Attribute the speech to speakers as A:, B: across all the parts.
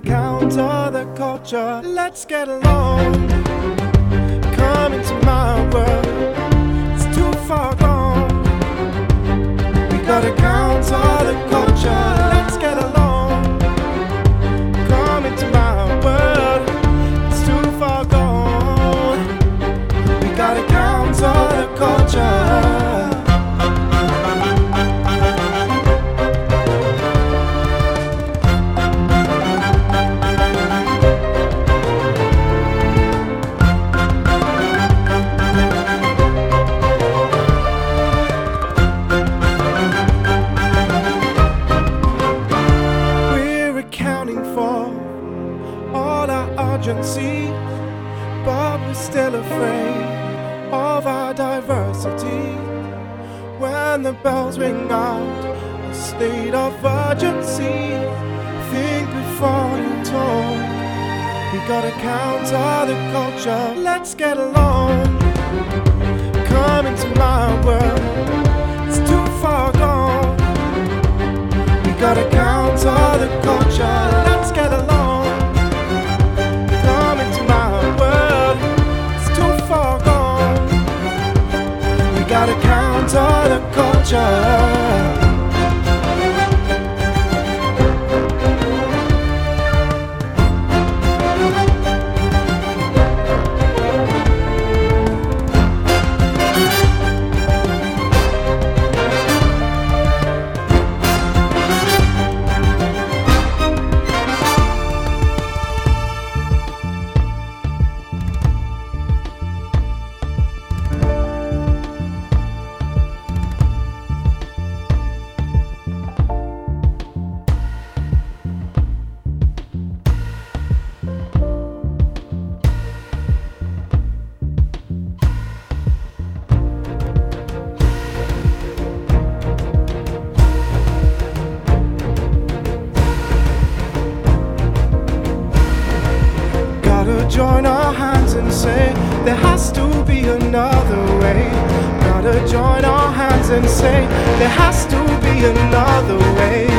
A: the counter, the culture. Let's get along. be another way.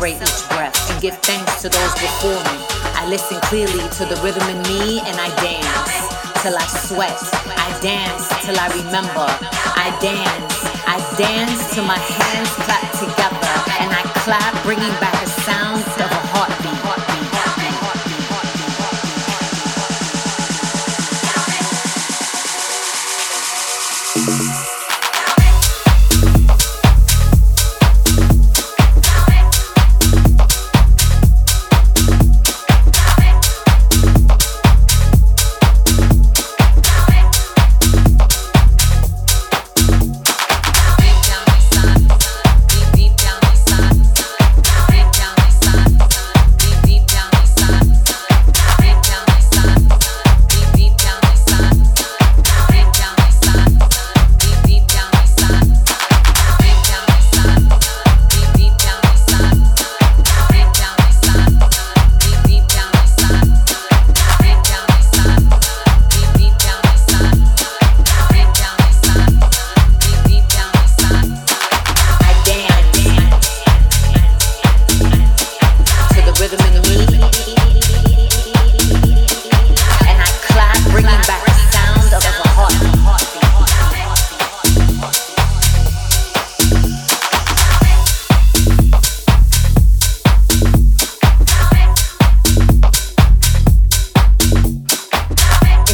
B: Celebrate each breath and give thanks to those before me. I listen clearly to the rhythm in me and I dance till I sweat. I dance till I remember. I dance. I dance till my hands clap together and I clap, bringing back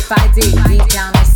C: if I dig deep down, inside.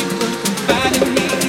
C: you would confide in me.